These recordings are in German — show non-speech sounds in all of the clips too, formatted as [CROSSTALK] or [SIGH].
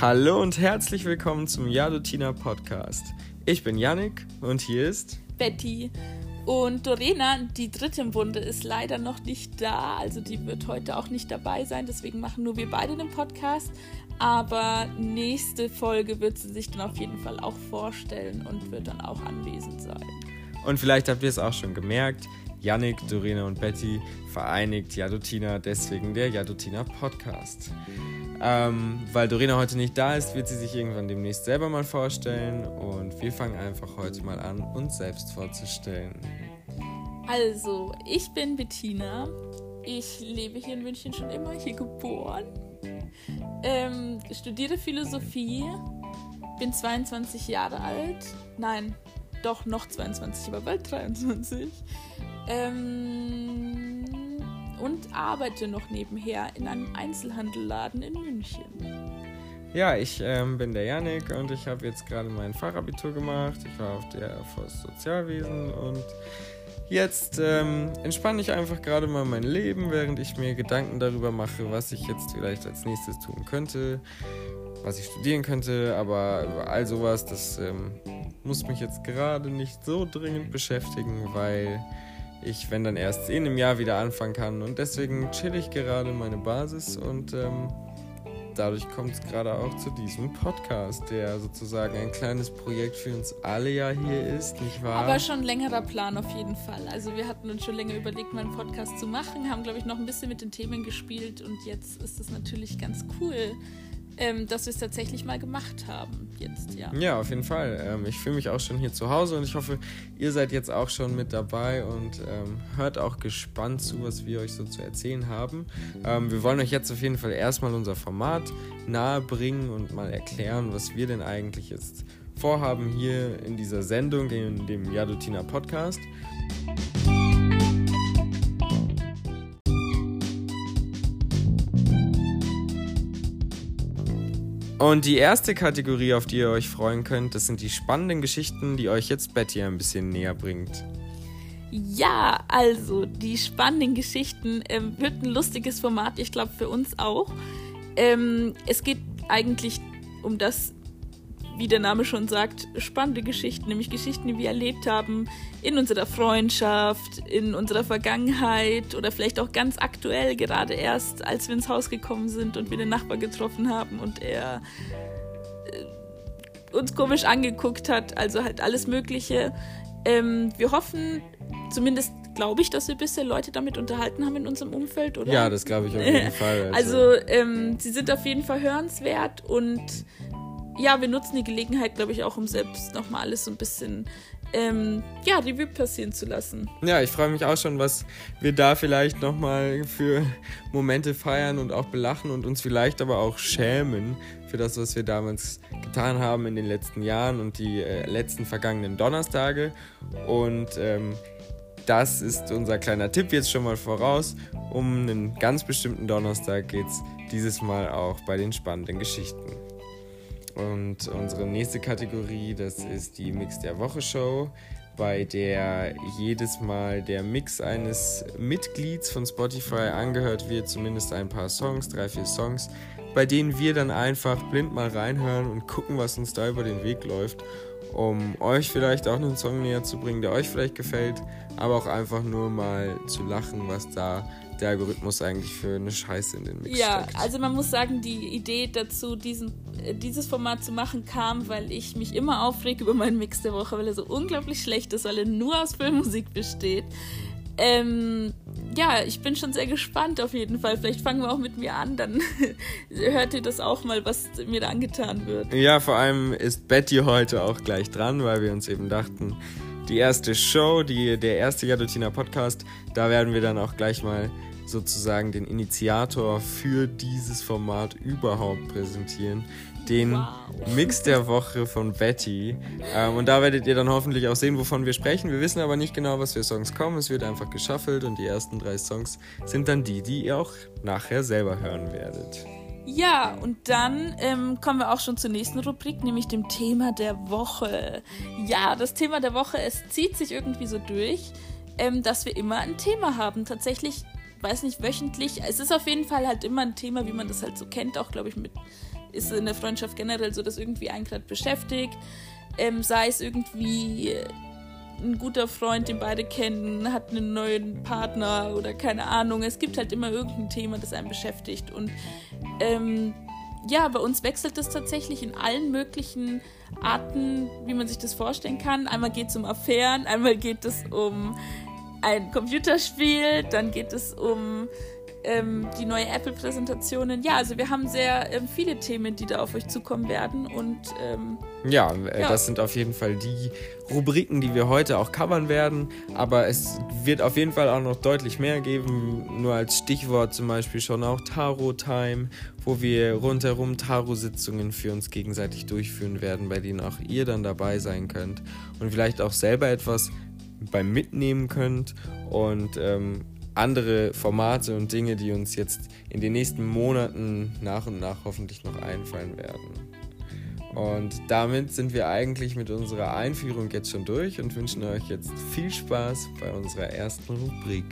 Hallo und herzlich willkommen zum Jadotina Podcast. Ich bin Yannick und hier ist Betty. Und Dorena, die dritte im Bunde, ist leider noch nicht da. Also die wird heute auch nicht dabei sein. Deswegen machen nur wir beide den Podcast. Aber nächste Folge wird sie sich dann auf jeden Fall auch vorstellen und wird dann auch anwesend sein. Und vielleicht habt ihr es auch schon gemerkt. Yannick, Dorena und Betty vereinigt Jadotina, deswegen der Jadotina Podcast. Ähm, weil Dorena heute nicht da ist, wird sie sich irgendwann demnächst selber mal vorstellen und wir fangen einfach heute mal an, uns selbst vorzustellen. Also, ich bin Bettina. Ich lebe hier in München schon immer, hier geboren. Ähm, studiere Philosophie, bin 22 Jahre alt. Nein, doch noch 22, aber bald 23. Ähm, und arbeite noch nebenher in einem Einzelhandelladen in München. Ja, ich ähm, bin der Janik und ich habe jetzt gerade mein Fachabitur gemacht. Ich war auf der Forst Sozialwesen und jetzt ähm, entspanne ich einfach gerade mal mein Leben, während ich mir Gedanken darüber mache, was ich jetzt vielleicht als nächstes tun könnte, was ich studieren könnte, aber all sowas, das ähm, muss mich jetzt gerade nicht so dringend beschäftigen, weil ich, wenn dann erst in einem Jahr wieder anfangen kann. Und deswegen chill ich gerade meine Basis und ähm, dadurch kommt es gerade auch zu diesem Podcast, der sozusagen ein kleines Projekt für uns alle ja hier ist, nicht wahr? Aber schon längerer Plan auf jeden Fall. Also wir hatten uns schon länger überlegt, mal einen Podcast zu machen, haben, glaube ich, noch ein bisschen mit den Themen gespielt und jetzt ist es natürlich ganz cool, ähm, dass wir es tatsächlich mal gemacht haben. Jetzt, ja. Ja, auf jeden Fall. Ähm, ich fühle mich auch schon hier zu Hause und ich hoffe, ihr seid jetzt auch schon mit dabei und ähm, hört auch gespannt zu, was wir euch so zu erzählen haben. Ähm, wir wollen euch jetzt auf jeden Fall erstmal unser Format nahe bringen und mal erklären, was wir denn eigentlich jetzt vorhaben hier in dieser Sendung, in dem Jadotina Podcast. Und die erste Kategorie, auf die ihr euch freuen könnt, das sind die spannenden Geschichten, die euch jetzt Betty ein bisschen näher bringt. Ja, also die spannenden Geschichten ähm, wird ein lustiges Format, ich glaube für uns auch. Ähm, es geht eigentlich um das wie der Name schon sagt, spannende Geschichten, nämlich Geschichten, die wir erlebt haben in unserer Freundschaft, in unserer Vergangenheit oder vielleicht auch ganz aktuell, gerade erst, als wir ins Haus gekommen sind und wir den Nachbar getroffen haben und er äh, uns komisch angeguckt hat, also halt alles Mögliche. Ähm, wir hoffen, zumindest glaube ich, dass wir bisher Leute damit unterhalten haben in unserem Umfeld, oder? Ja, das glaube ich auf [LAUGHS] jeden Fall. Also, also ähm, sie sind auf jeden Fall hörenswert und ja, wir nutzen die Gelegenheit, glaube ich, auch, um selbst nochmal alles so ein bisschen ähm, ja, Revue passieren zu lassen. Ja, ich freue mich auch schon, was wir da vielleicht nochmal für Momente feiern und auch belachen und uns vielleicht aber auch schämen für das, was wir damals getan haben in den letzten Jahren und die äh, letzten vergangenen Donnerstage. Und ähm, das ist unser kleiner Tipp jetzt schon mal voraus. Um einen ganz bestimmten Donnerstag geht es dieses Mal auch bei den spannenden Geschichten. Und unsere nächste Kategorie, das ist die Mix der Woche Show, bei der jedes Mal der Mix eines Mitglieds von Spotify angehört wird, zumindest ein paar Songs, drei, vier Songs, bei denen wir dann einfach blind mal reinhören und gucken, was uns da über den Weg läuft, um euch vielleicht auch einen Song näher zu bringen, der euch vielleicht gefällt, aber auch einfach nur mal zu lachen, was da der Algorithmus eigentlich für eine Scheiße in den Mix ja, steckt. Also man muss sagen, die Idee dazu, diesen, äh, dieses Format zu machen, kam, weil ich mich immer aufrege über meinen Mix der Woche, weil er so unglaublich schlecht ist, weil er nur aus Filmmusik besteht. Ähm, ja, ich bin schon sehr gespannt auf jeden Fall. Vielleicht fangen wir auch mit mir an, dann [LAUGHS] hört ihr das auch mal, was mir da angetan wird. Ja, vor allem ist Betty heute auch gleich dran, weil wir uns eben dachten, die erste Show, die, der erste Jadotina Podcast, da werden wir dann auch gleich mal sozusagen den Initiator für dieses Format überhaupt präsentieren. Den wow. Mix der Woche von Betty. Ähm, und da werdet ihr dann hoffentlich auch sehen, wovon wir sprechen. Wir wissen aber nicht genau, was für Songs kommen. Es wird einfach geschaffelt und die ersten drei Songs sind dann die, die ihr auch nachher selber hören werdet. Ja, und dann ähm, kommen wir auch schon zur nächsten Rubrik, nämlich dem Thema der Woche. Ja, das Thema der Woche, es zieht sich irgendwie so durch, ähm, dass wir immer ein Thema haben. Tatsächlich weiß nicht, wöchentlich. Es ist auf jeden Fall halt immer ein Thema, wie man das halt so kennt, auch glaube ich mit ist in der Freundschaft generell so, dass irgendwie einen gerade beschäftigt. Ähm, sei es irgendwie ein guter Freund, den beide kennen, hat einen neuen Partner oder keine Ahnung. Es gibt halt immer irgendein Thema, das einen beschäftigt. Und ähm, ja, bei uns wechselt es tatsächlich in allen möglichen Arten, wie man sich das vorstellen kann. Einmal geht es um Affären, einmal geht es um ein Computerspiel, dann geht es um ähm, die neue Apple-Präsentationen. Ja, also wir haben sehr ähm, viele Themen, die da auf euch zukommen werden. Und ähm, ja, äh, ja, das sind auf jeden Fall die Rubriken, die wir heute auch covern werden. Aber es wird auf jeden Fall auch noch deutlich mehr geben. Nur als Stichwort zum Beispiel schon auch Tarot-Time, wo wir rundherum Tarot-Sitzungen für uns gegenseitig durchführen werden, bei denen auch ihr dann dabei sein könnt und vielleicht auch selber etwas beim Mitnehmen könnt. Und ähm, andere Formate und Dinge, die uns jetzt in den nächsten Monaten nach und nach hoffentlich noch einfallen werden. Und damit sind wir eigentlich mit unserer Einführung jetzt schon durch und wünschen euch jetzt viel Spaß bei unserer ersten Rubrik.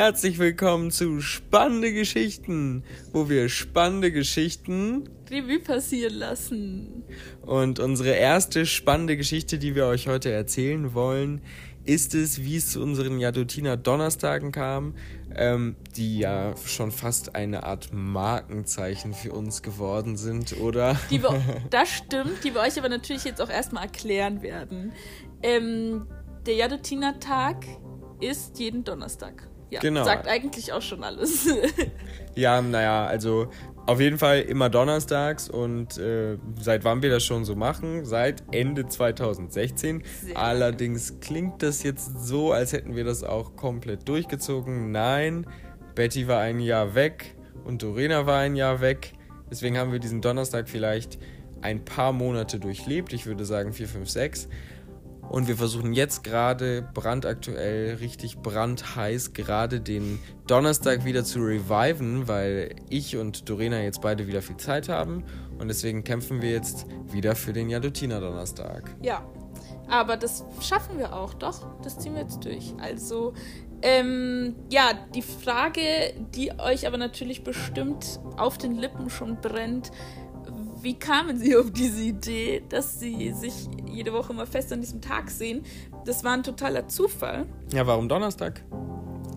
Herzlich willkommen zu Spannende Geschichten, wo wir spannende Geschichten Revue passieren lassen. Und unsere erste spannende Geschichte, die wir euch heute erzählen wollen, ist es, wie es zu unseren Jadotiner Donnerstagen kam, ähm, die ja schon fast eine Art Markenzeichen für uns geworden sind, oder? Die wir, [LAUGHS] das stimmt, die wir euch aber natürlich jetzt auch erstmal erklären werden. Ähm, der Jadotiner Tag ist jeden Donnerstag. Ja, genau. sagt eigentlich auch schon alles. [LAUGHS] ja, naja, also auf jeden Fall immer donnerstags und äh, seit wann wir das schon so machen? Seit Ende 2016. Sehr Allerdings klingt das jetzt so, als hätten wir das auch komplett durchgezogen. Nein, Betty war ein Jahr weg und Dorena war ein Jahr weg. Deswegen haben wir diesen Donnerstag vielleicht ein paar Monate durchlebt. Ich würde sagen vier, fünf, sechs. Und wir versuchen jetzt gerade brandaktuell, richtig brandheiß, gerade den Donnerstag wieder zu reviven, weil ich und Dorena jetzt beide wieder viel Zeit haben. Und deswegen kämpfen wir jetzt wieder für den Jadotina Donnerstag. Ja, aber das schaffen wir auch, doch. Das ziehen wir jetzt durch. Also, ähm, ja, die Frage, die euch aber natürlich bestimmt auf den Lippen schon brennt, wie kamen Sie auf diese Idee, dass Sie sich jede Woche mal fest an diesem Tag sehen? Das war ein totaler Zufall. Ja, warum Donnerstag?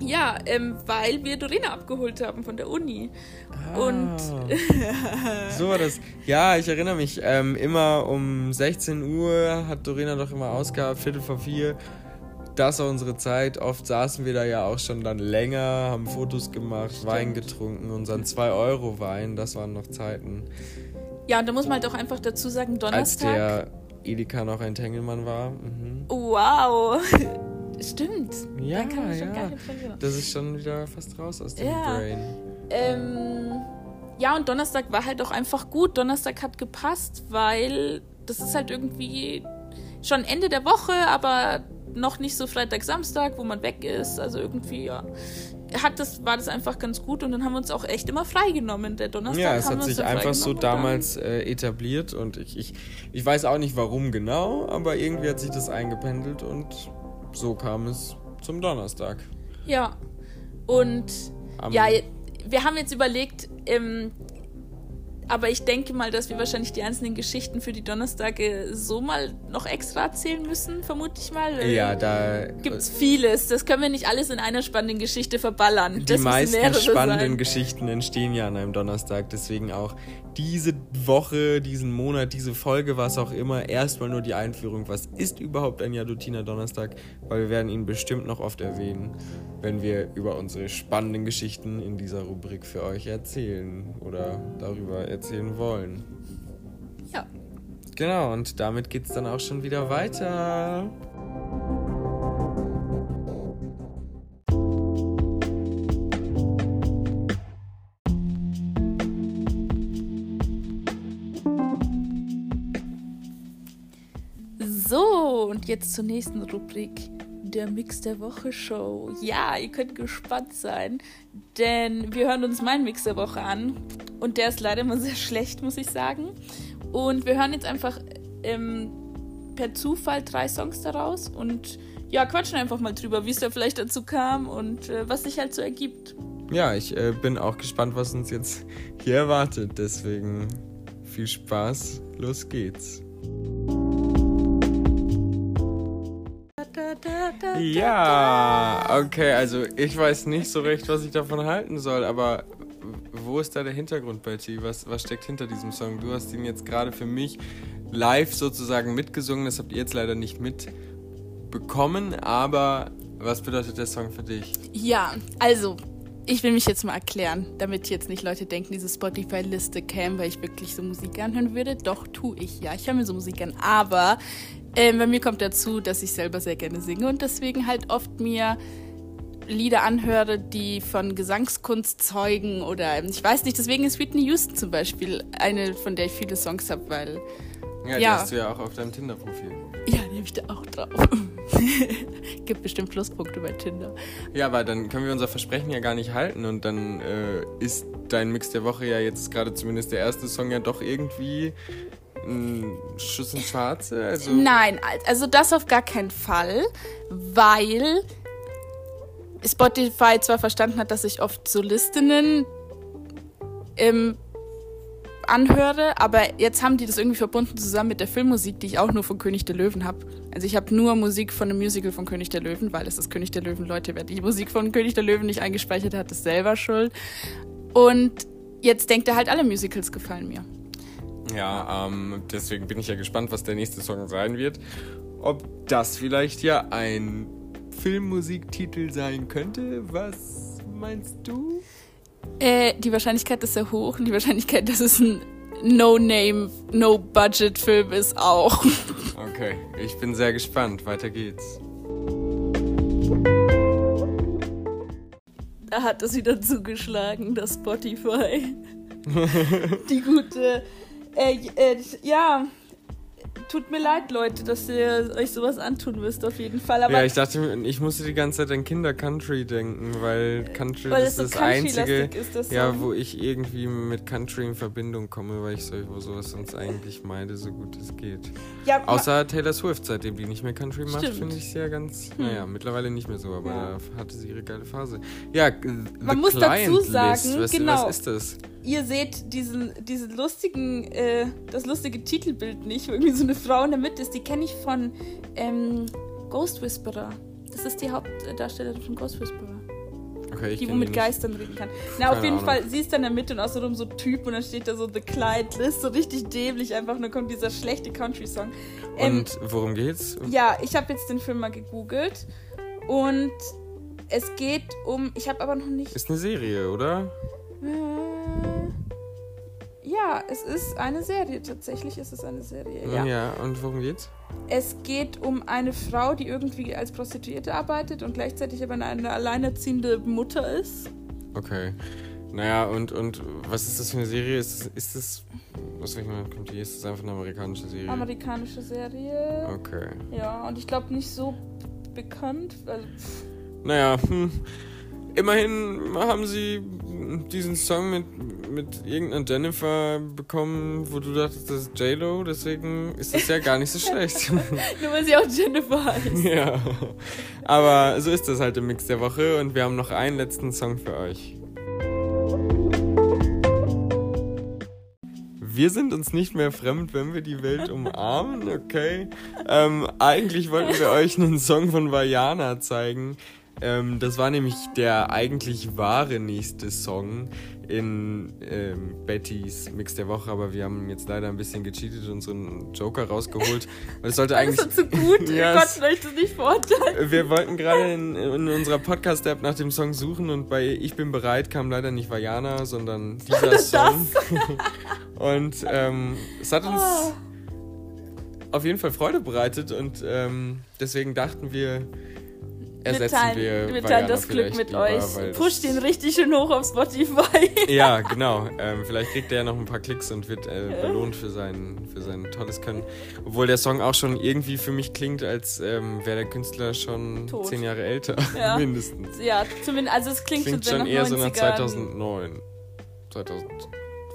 Ja, ähm, weil wir Dorina abgeholt haben von der Uni. Ah, Und [LAUGHS] so war das. Ja, ich erinnere mich. Ähm, immer um 16 Uhr hat Dorina doch immer ausgehabt, Viertel vor vier. Das war unsere Zeit. Oft saßen wir da ja auch schon dann länger, haben Fotos gemacht, Stimmt. Wein getrunken, unseren 2-Euro-Wein. Das waren noch Zeiten. Ja, und da muss man halt auch einfach dazu sagen, Donnerstag. Als der Edeka noch ein Tengelmann war. Mhm. Wow. [LAUGHS] Stimmt. Ja, ja. Das ist schon wieder fast raus aus dem ja. Brain. Ähm, ja, und Donnerstag war halt auch einfach gut. Donnerstag hat gepasst, weil das ist halt irgendwie schon Ende der Woche, aber noch nicht so Freitag, Samstag, wo man weg ist. Also irgendwie, ja hat das, war das einfach ganz gut und dann haben wir uns auch echt immer freigenommen. Der Donnerstag. Ja, es hat sich einfach so damals äh, etabliert und ich, ich, ich weiß auch nicht warum genau, aber irgendwie hat sich das eingependelt und so kam es zum Donnerstag. Ja. Und Am ja, wir haben jetzt überlegt, ähm, aber ich denke mal, dass wir wahrscheinlich die einzelnen Geschichten für die Donnerstage so mal noch extra erzählen müssen, vermute ich mal. Ja, da gibt es vieles. Das können wir nicht alles in einer spannenden Geschichte verballern. Die das meisten spannenden sein. Geschichten entstehen ja an einem Donnerstag. Deswegen auch diese Woche, diesen Monat, diese Folge, was auch immer, erstmal nur die Einführung. Was ist überhaupt ein Jadutiner Donnerstag? Weil wir werden ihn bestimmt noch oft erwähnen, wenn wir über unsere spannenden Geschichten in dieser Rubrik für euch erzählen oder darüber erzählen erzählen wollen. Ja. Genau, und damit geht es dann auch schon wieder weiter. Jetzt zur nächsten Rubrik. der Mix der Woche Show. Ja, ihr könnt gespannt sein, denn wir hören uns meinen Mix der Woche an und der ist leider immer sehr [LAUGHS] schlecht, muss ich sagen. Und wir hören jetzt einfach ähm, per Zufall drei Songs daraus und ja, quatschen einfach mal drüber, wie es da vielleicht dazu kam und äh, was sich halt so ergibt. Ja, ich äh, bin auch gespannt, was uns jetzt hier erwartet. Deswegen viel Spaß, los geht's. Ja, okay, also ich weiß nicht so recht, was ich davon halten soll, aber wo ist da der Hintergrund, Betty? Was, was steckt hinter diesem Song? Du hast ihn jetzt gerade für mich live sozusagen mitgesungen, das habt ihr jetzt leider nicht mitbekommen, aber was bedeutet der Song für dich? Ja, also ich will mich jetzt mal erklären, damit jetzt nicht Leute denken, diese Spotify-Liste käme, weil ich wirklich so Musik anhören würde. Doch, tue ich, ja. Ich höre mir so Musik an. Aber ähm, bei mir kommt dazu, dass ich selber sehr gerne singe und deswegen halt oft mir Lieder anhöre, die von Gesangskunst zeugen oder ich weiß nicht, deswegen ist Whitney Houston zum Beispiel eine, von der ich viele Songs habe, weil. Ja, die ja. hast du ja auch auf deinem Tinder-Profil. Ja, die habe ich da auch drauf. [LAUGHS] Gibt bestimmt Pluspunkte bei Tinder. Ja, aber dann können wir unser Versprechen ja gar nicht halten und dann äh, ist dein Mix der Woche ja jetzt gerade zumindest der erste Song ja doch irgendwie ein Schuss ins Schwarze. Also Nein, also das auf gar keinen Fall, weil Spotify zwar verstanden hat, dass ich oft Solistinnen ähm, anhöre, aber jetzt haben die das irgendwie verbunden zusammen mit der Filmmusik, die ich auch nur von König der Löwen habe. Also ich habe nur Musik von einem Musical von König der Löwen, weil es ist König der Löwen. Leute, wer die Musik von König der Löwen nicht eingespeichert hat, ist selber schuld. Und jetzt denkt er halt, alle Musicals gefallen mir. Ja, ähm, deswegen bin ich ja gespannt, was der nächste Song sein wird. Ob das vielleicht ja ein Filmmusiktitel sein könnte. Was meinst du? Äh, die Wahrscheinlichkeit ist sehr hoch und die Wahrscheinlichkeit, dass es ein No-Name, No-Budget-Film ist auch. [LAUGHS] Okay, ich bin sehr gespannt. Weiter geht's. Da hat es wieder zugeschlagen, das Spotify. [LAUGHS] die gute. Äh, äh, ja, tut mir leid, Leute, dass ihr euch sowas antun müsst, auf jeden Fall. Aber ja, ich dachte, ich musste die ganze Zeit an Kinder-Country denken, weil Country weil ist das, so Einzige, ist, das ja, wo ich irgendwie mit Country in Verbindung komme, weil ich so, sowas sonst eigentlich meide, so gut es geht. Ja, Außer Taylor Swift, seitdem die nicht mehr Country macht, finde ich sie ja ganz, hm. naja, mittlerweile nicht mehr so, aber ja. da hatte sie ihre geile Phase. Ja, man muss dazu sagen, List, was, genau. was ist das? Ihr seht diesen, diesen lustigen, äh, das lustige Titelbild nicht, wo irgendwie so eine Frau in der Mitte ist. Die kenne ich von ähm, Ghost Whisperer. Das ist die Hauptdarstellerin von Ghost Whisperer. Okay, die, wo mit Geistern reden kann. Na, auf jeden Ahnung. Fall, sie ist dann in der Mitte und außerdem so Typ und dann steht da so The Clyde List, so richtig dämlich, einfach nur kommt dieser schlechte Country-Song. Ähm, und worum geht's? Ja, ich habe jetzt den Film mal gegoogelt und es geht um, ich habe aber noch nicht... Ist eine Serie, oder? Äh, ja, es ist eine Serie. Tatsächlich ist es eine Serie. Ja. ja, und worum geht's? Es geht um eine Frau, die irgendwie als Prostituierte arbeitet und gleichzeitig aber eine alleinerziehende Mutter ist. Okay. Naja, und, und was ist das für eine Serie? Ist, ist das. Was soll ich mal, kommt die? Ist das einfach eine amerikanische Serie? Amerikanische Serie. Okay. Ja, und ich glaube nicht so bekannt. Also, naja, hm. Immerhin haben sie diesen Song mit, mit irgendeiner Jennifer bekommen, wo du dachtest, das ist J-Lo, deswegen ist das ja gar nicht so [LAUGHS] schlecht. Nur weil sie auch Jennifer heißt. Ja. Aber so ist das halt im Mix der Woche und wir haben noch einen letzten Song für euch. Wir sind uns nicht mehr fremd, wenn wir die Welt umarmen, okay? Ähm, eigentlich wollten wir euch einen Song von Vajana zeigen. Ähm, das war nämlich der eigentlich wahre nächste Song in ähm, Bettys Mix der Woche, aber wir haben jetzt leider ein bisschen gecheatet und so einen Joker rausgeholt. Das sollte eigentlich. Das ist zu gut, [LAUGHS] ja, wir konnten euch das nicht vorstellen. Wir wollten gerade in, in, unserer Podcast-App nach dem Song suchen und bei Ich bin bereit kam leider nicht Vajana, sondern dieser Song. [LAUGHS] und ähm, es hat uns oh. auf jeden Fall Freude bereitet und ähm, deswegen dachten wir, ersetzen wir, wir teilen das Glück mit lieber, euch. Push den richtig schön hoch auf Spotify. [LAUGHS] Ja, genau. Ähm, vielleicht kriegt er ja noch ein paar Klicks und wird äh, belohnt für sein, für sein tolles Können. Obwohl der Song auch schon irgendwie für mich klingt, als ähm, wäre der Künstler schon Tot. zehn Jahre älter, Ja. [LAUGHS] mindestens. ja, zumindest, also es klingt, Klingt schon, eher nach so 90ern. nach 2009. 2000.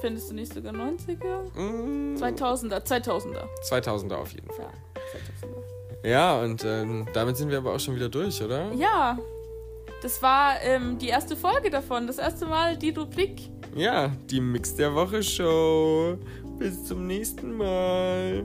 Findest du nicht sogar 90er? Mm, 2000er, 2000er. 2000er auf jeden Fall. Ja, 2000er. Ja, und ähm, damit sind wir aber auch schon wieder durch, oder? Ja, das war ähm, die erste Folge davon. Das erste Mal die Rubrik. Ja, die Mix der Woche Show. Bis zum nächsten Mal.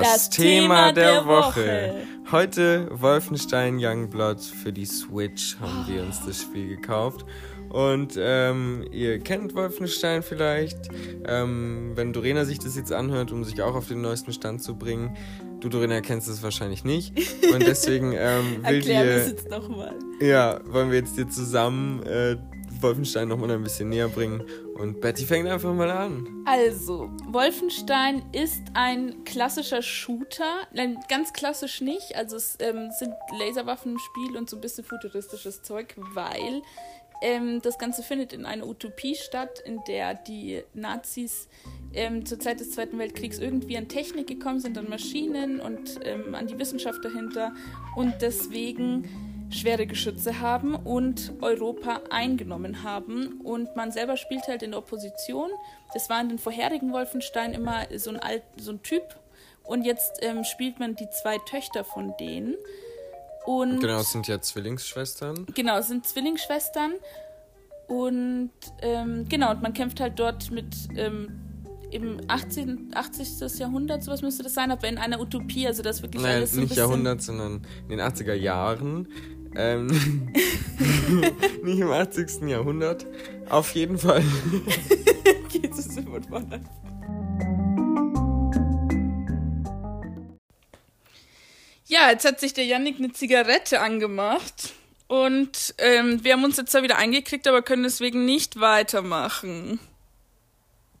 Das, Das Thema Thema der, der Woche. Woche. Heute Wolfenstein Youngblood für die Switch haben wir uns das Spiel gekauft. Und ähm, ihr kennt Wolfenstein vielleicht. Ähm, wenn Dorena sich das jetzt anhört, um sich auch auf den neuesten Stand zu bringen. Du, Dorena, kennst es wahrscheinlich nicht. Und deswegen [LAUGHS] ähm, will Erklär mir das dir, jetzt nochmal. ja, wollen wir jetzt dir zusammen äh, Wolfenstein nochmal ein bisschen näher bringen. Und Betty fängt einfach mal an. Also, Wolfenstein ist ein klassischer Shooter. Nein, ganz klassisch nicht. Also, es ähm, sind Laserwaffen im Spiel und so ein bisschen futuristisches Zeug, weil ähm, das Ganze findet in einer Utopie statt, in der die Nazis ähm, zur Zeit des Zweiten Weltkriegs irgendwie an Technik gekommen sind, an Maschinen und ähm, an die Wissenschaft dahinter und deswegen schwere Geschütze haben und Europa eingenommen haben. Und man selber spielt halt in der Opposition. Das war in den vorherigen Wolfenstein immer so ein, alt, so ein Typ. Und jetzt ähm, spielt man die zwei Töchter von denen. Und Genau, es sind ja Zwillingsschwestern. Genau, es sind Zwillingsschwestern. Und ähm, genau, und man kämpft halt dort mit ähm, im 18, 80. Jahrhundert, sowas müsste das sein, aber in einer Utopie, also das wirklich Nein, alles so nicht. Jahrhundert, sondern in den 80er Jahren. Ähm, [LAUGHS] nicht im 80. Jahrhundert. Auf jeden Fall. Jesus, immer vorne. Ja, jetzt hat sich der Yannick eine Zigarette angemacht. Und ähm, wir haben uns jetzt zwar wieder eingekriegt, aber können deswegen nicht weitermachen.